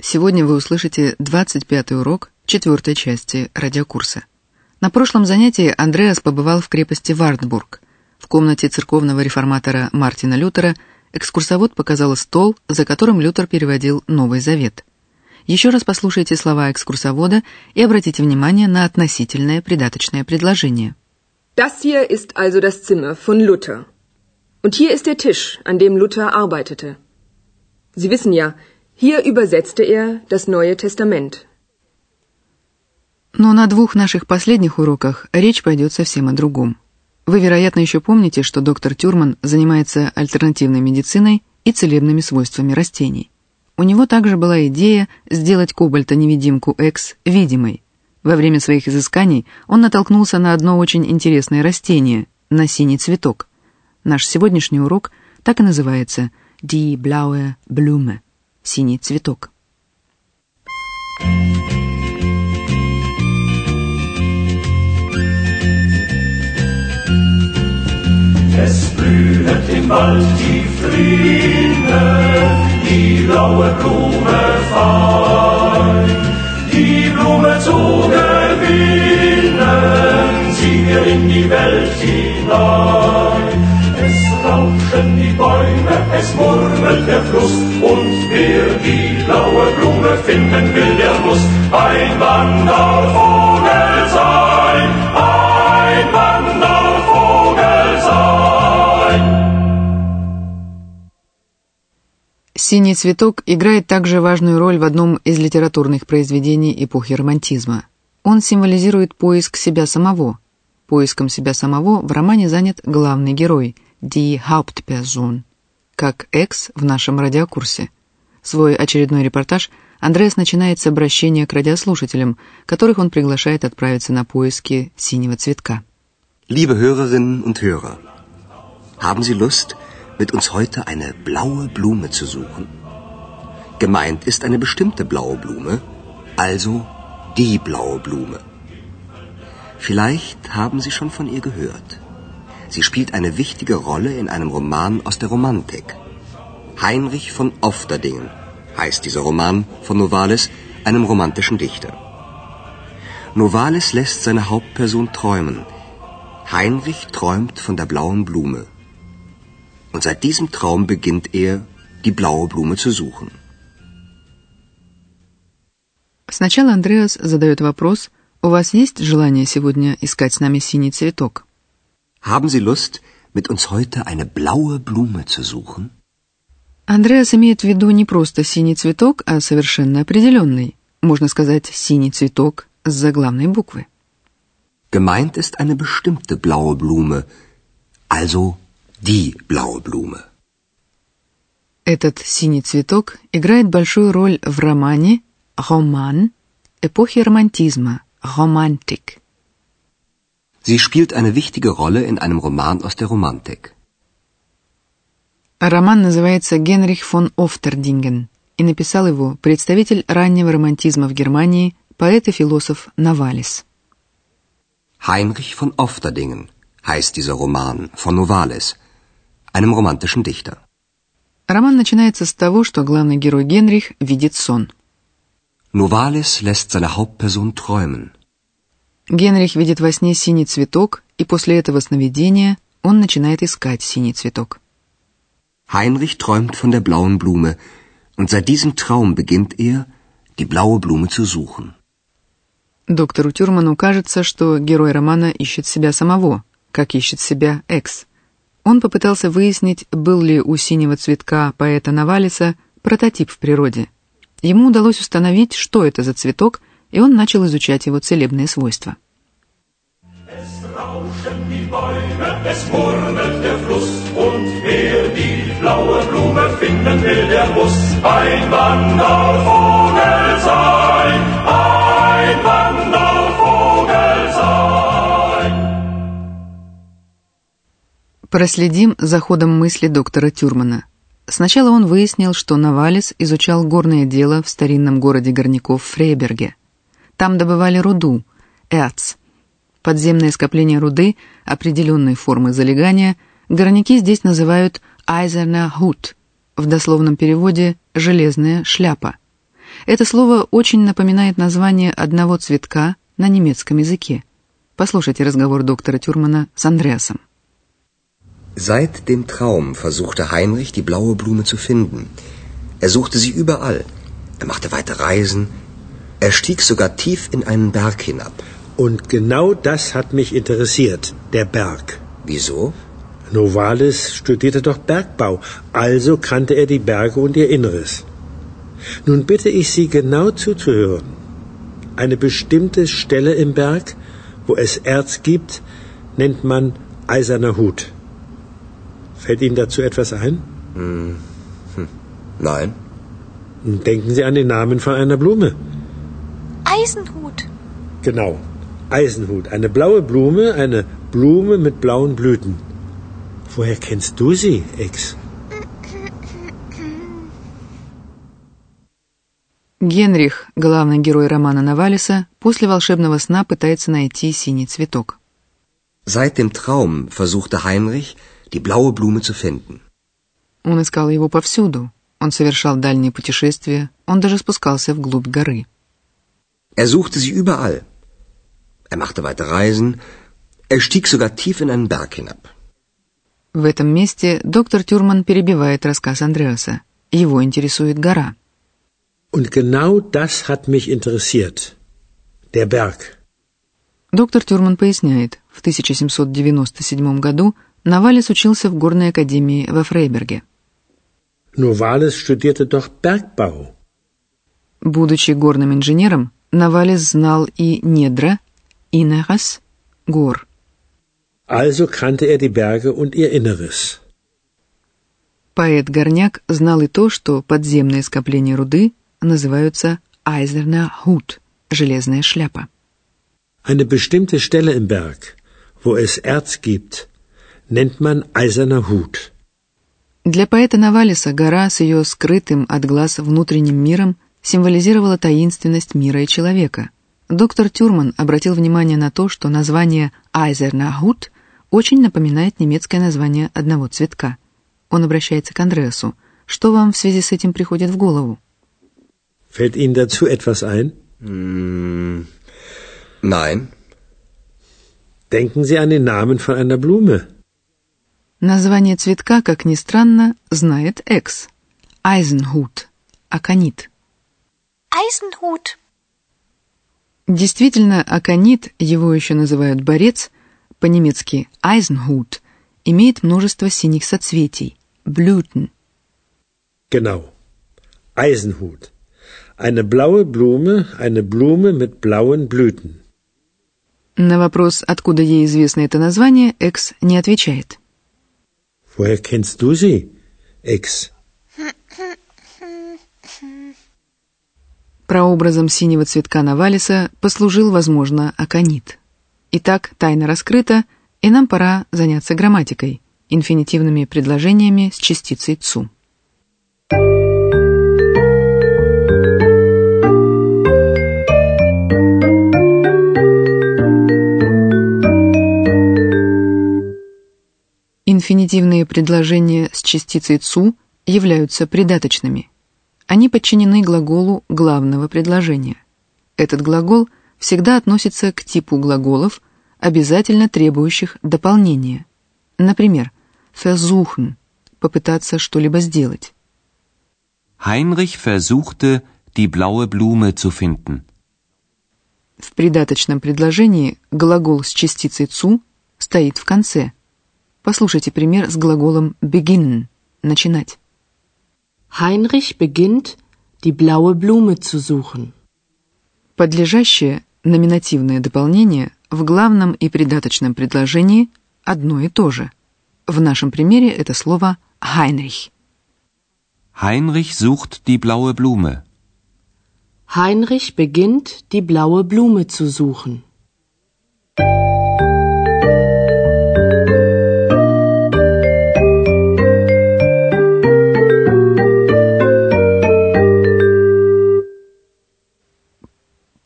сегодня вы услышите 25-й урок четвертой части радиокурса. На прошлом занятии Андреас побывал в крепости Вартбург. В комнате церковного реформатора Мартина Лютера экскурсовод показал стол, за которым Лютер переводил Новый Завет. Еще раз послушайте слова экскурсовода и обратите внимание на относительное придаточное предложение. Das hier ist also das Zimmer von Luther. Und hier ist der Tisch, an dem Luther arbeitete. Sie wissen ja, hier übersetzte er das Neue Testament. Но на двух наших последних уроках речь пойдет совсем о другом. Вы, вероятно, еще помните, что доктор Тюрман занимается альтернативной медициной и целебными свойствами растений. У него также была идея сделать кобальта-невидимку X видимой. Во время своих изысканий он натолкнулся на одно очень интересное растение, на синий цветок. Наш сегодняшний урок так и называется – Die blaue Blume. Синий цветок. Es blühet im Wald die Fliene, die blaue Blume fein. Die Blume zu gewinnen, zieh wir in die Welt hinein Rauschen die Bäume, es murmelt der Fluss, und wer die blaue Blume finden will, der muss ein Wandervogel sein, ein Wandervogel sein. Синий цветок играет также важную роль в одном из литературных произведений эпохи романтизма. Он символизирует поиск себя самого. Поиском себя самого в романе занят главный герой – die Hauptperson, как экс в нашем радиокурсе. Свой очередной репортаж Андреас начинает с обращения к радиослушателям, которых он приглашает отправиться на поиски синего цветка. Liebe Hörerinnen und Hörer, haben Sie Lust, mit uns heute eine blaue Blume zu suchen? Gemeint ist eine bestimmte blaue Blume, also die blaue Blume. Vielleicht haben Sie schon von ihr gehört. Sie spielt eine wichtige Rolle in einem Roman aus der Romantik. Heinrich von Ofterdingen heißt dieser Roman von Novalis, einem romantischen Dichter. Novalis lässt seine Hauptperson träumen. Heinrich träumt von der blauen Blume. Und seit diesem Traum beginnt er, die blaue Blume zu suchen. Сначала Андреас задает вопрос, у вас есть желание сегодня искать с нами синий цветок? Haben Sie Lust, mit uns heute eine blaue Blume zu suchen? Андреас имеет в виду не просто синий цветок, а совершенно определенный, можно сказать, синий цветок с заглавной буквы. Gemeint ist eine bestimmte blaue Blume, also die blaue Blume. Этот синий цветок играет большую роль в романе «Роман» эпохи романтизма, «Romantik». Sie spielt eine wichtige Rolle in einem Roman aus der Romantik. Роман называется «Генрих фон Офтердинген» и написал его представитель раннего романтизма в Германии, поэт и философ Навалис. Heinrich von Ofterdingen heißt dieser Roman von Novalis, einem romantischen Dichter. Роман начинается с того, что главный герой Генрих видит сон. Novalis lässt seine Hauptperson träumen. Генрих видит во сне синий цветок, и после этого сновидения он начинает искать синий цветок. Heinrich träumt von der blauen Blume, und seit diesem Traum beginnt er, die blaue Blume zu suchen. Доктору Тюрману кажется, что герой романа ищет себя самого, как ищет себя Экс. Он попытался выяснить, был ли у синего цветка поэта Навалиса прототип в природе. Ему удалось установить, что это за цветок, и он начал изучать его целебные свойства. Проследим за ходом мысли доктора Тюрмана. Сначала он выяснил, что Навалис изучал горное дело в старинном городе горняков Фрейберге – там добывали руду, эрц. Подземное скопление руды определенной формы залегания горняки здесь называют «айзерна хут», в дословном переводе «железная шляпа». Это слово очень напоминает название одного цветка на немецком языке. Послушайте разговор доктора Тюрмана с Андреасом. Seit dem Traum versuchte Heinrich, die blaue Blume zu finden. Er suchte sie überall. Er machte weite Reisen. Er stieg sogar tief in einen Berg hinab. Und genau das hat mich interessiert, der Berg. Wieso? Novalis studierte doch Bergbau, also kannte er die Berge und ihr Inneres. Nun bitte ich Sie genau zuzuhören. Eine bestimmte Stelle im Berg, wo es Erz gibt, nennt man eiserner Hut. Fällt Ihnen dazu etwas ein? Hm. Hm. Nein. Denken Sie an den Namen von einer Blume. Eisenhut. Genau, Eisenhut. Eine blaue Blume, eine Blume mit blauen Blüten. Woher kennst du sie, Ex? Генрих, главный герой романа Навалиса, после волшебного сна пытается найти синий цветок. Seit dem Traum versuchte Heinrich, die blaue Blume zu finden. Он искал его повсюду. Он совершал дальние путешествия. Он даже спускался вглубь горы. Er suchte sie überall. Er machte weite Reisen. Er stieg sogar tief in einen Berg hinab. В этом месте доктор Тюрман перебивает рассказ Андреаса. Его интересует гора. Und genau das hat mich interessiert. Der Berg. Доктор Тюрман поясняет, в 1797 году Навалис учился в горной академии во Фрейберге. Novalis studierte doch Bergbau. Будучи горным инженером, Навалис знал и недра, инерас, гор. Also kannte er die Berge und ihr Inneres. Поэт-горняк знал и то, что подземные скопления руды называются Eiserner Hut, железная шляпа. Eine bestimmte Stelle im Berg, wo es Erz gibt, nennt man Eiserner Hut. Для поэта Навалиса гора с ее скрытым от глаз внутренним миром символизировала таинственность мира и человека. Доктор Тюрман обратил внимание на то, что название Hut очень напоминает немецкое название одного цветка. Он обращается к Андреасу. Что вам в связи с этим приходит в голову? Fällt Ihnen dazu etwas ein? Hm, nein. Denken Sie an den Namen von einer Blume. Название цветка, как ни странно, знает Экс. Айзенхут. Аконит. Eisenhut. Действительно, аконит, его еще называют борец, по-немецки Eisenhut, имеет множество синих соцветий. Blüten. Genau. Eisenhut. Eine blaue Blume, eine Blume mit blauen Blüten. На вопрос, откуда ей известно это название, Экс не отвечает. Woher kennst du sie, Ex? Прообразом синего цветка Навалиса послужил, возможно, аконит. Итак, тайна раскрыта, и нам пора заняться грамматикой, инфинитивными предложениями с частицей «цу». Инфинитивные предложения с частицей «цу» являются придаточными. Они подчинены глаголу главного предложения. Этот глагол всегда относится к типу глаголов, обязательно требующих дополнения. Например, versuchen – попытаться что-либо сделать. Heinrich versuchte, die blaue Blume zu finden. В придаточном предложении глагол с частицей «цу» стоит в конце. Послушайте пример с глаголом beginnen – начинать. Heinrich beginnt, die blaue Blume zu suchen. Подлежащее номинативное дополнение в главном и придаточном предложении одно и то же. В нашем примере это слово Heinrich. Heinrich sucht die blaue Blume. Heinrich beginnt, die blaue Blume zu suchen.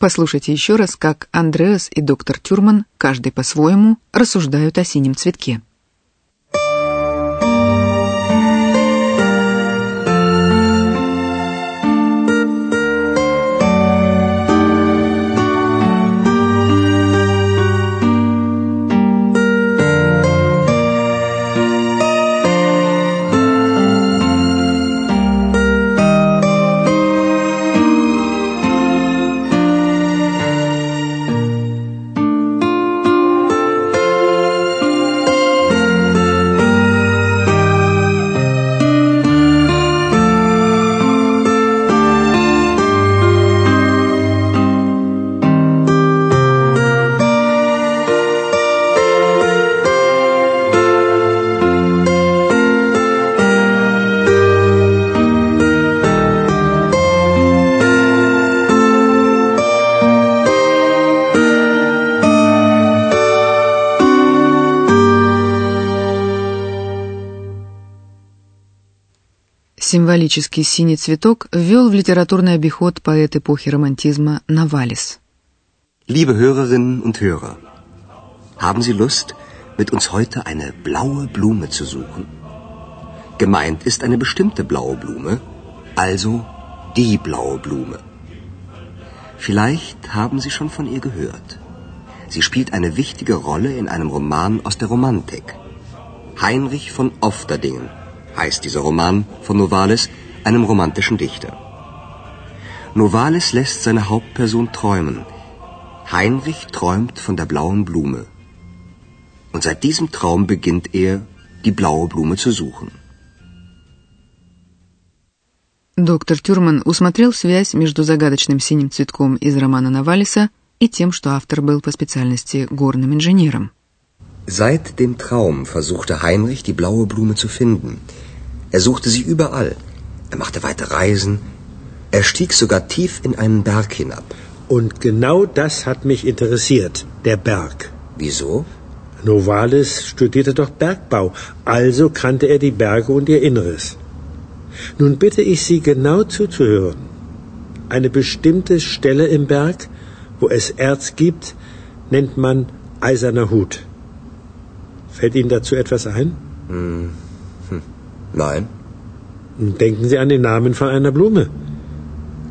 Послушайте еще раз, как Андреас и доктор Тюрман, каждый по-своему, рассуждают о синем цветке. Символический синий цветок ввел в литературный обиход поэт эпохи романтизма Навалис. Liebe Hörerinnen und Hörer, haben Sie Lust, mit uns heute eine blaue Blume zu suchen? Gemeint ist eine bestimmte blaue Blume, also die blaue Blume. Vielleicht haben Sie schon von ihr gehört. Sie spielt eine wichtige Rolle in einem Roman aus der Romantik. Heinrich von Ofterdingen heißt dieser Roman von Novalis, einem romantischen Dichter. Novalis lässt seine Hauptperson träumen. Heinrich träumt von der blauen Blume. Und seit diesem Traum beginnt er, die blaue Blume zu suchen. Доктор Тюрман усмотрел связь между загадочным синим цветком из романа Навалиса и тем, что автор был по специальности горным инженером. Seit dem Traum versuchte Heinrich, die blaue Blume zu finden. Er suchte sie überall. Er machte weite Reisen. Er stieg sogar tief in einen Berg hinab. Und genau das hat mich interessiert, der Berg. Wieso? Novalis studierte doch Bergbau, also kannte er die Berge und ihr Inneres. Nun bitte ich Sie genau zuzuhören. Eine bestimmte Stelle im Berg, wo es Erz gibt, nennt man eiserner Hut. Fällt Ihnen dazu etwas ein? Hm. Hm. Nein. Denken Sie an den Namen von einer Blume.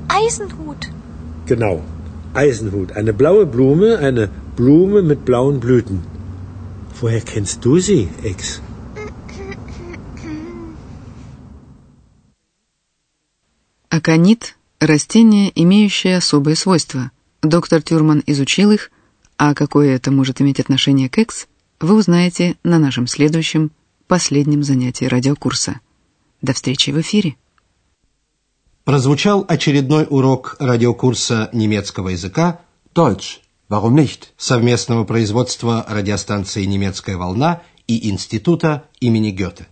Eisenhut. Genau. Eisenhut. Eine blaue Blume, eine Blume mit blauen Blüten. Woher kennst du sie, Ex? Аконит – растение, имеющее особые свойства. Доктор Тюрман изучил их, а какое это может иметь отношение к Экс, вы узнаете на нашем следующем, последнем занятии радиокурса. До встречи в эфире. Прозвучал очередной урок радиокурса немецкого языка Deutsch. Warum nicht? совместного производства радиостанции «Немецкая волна» и Института имени Гёте.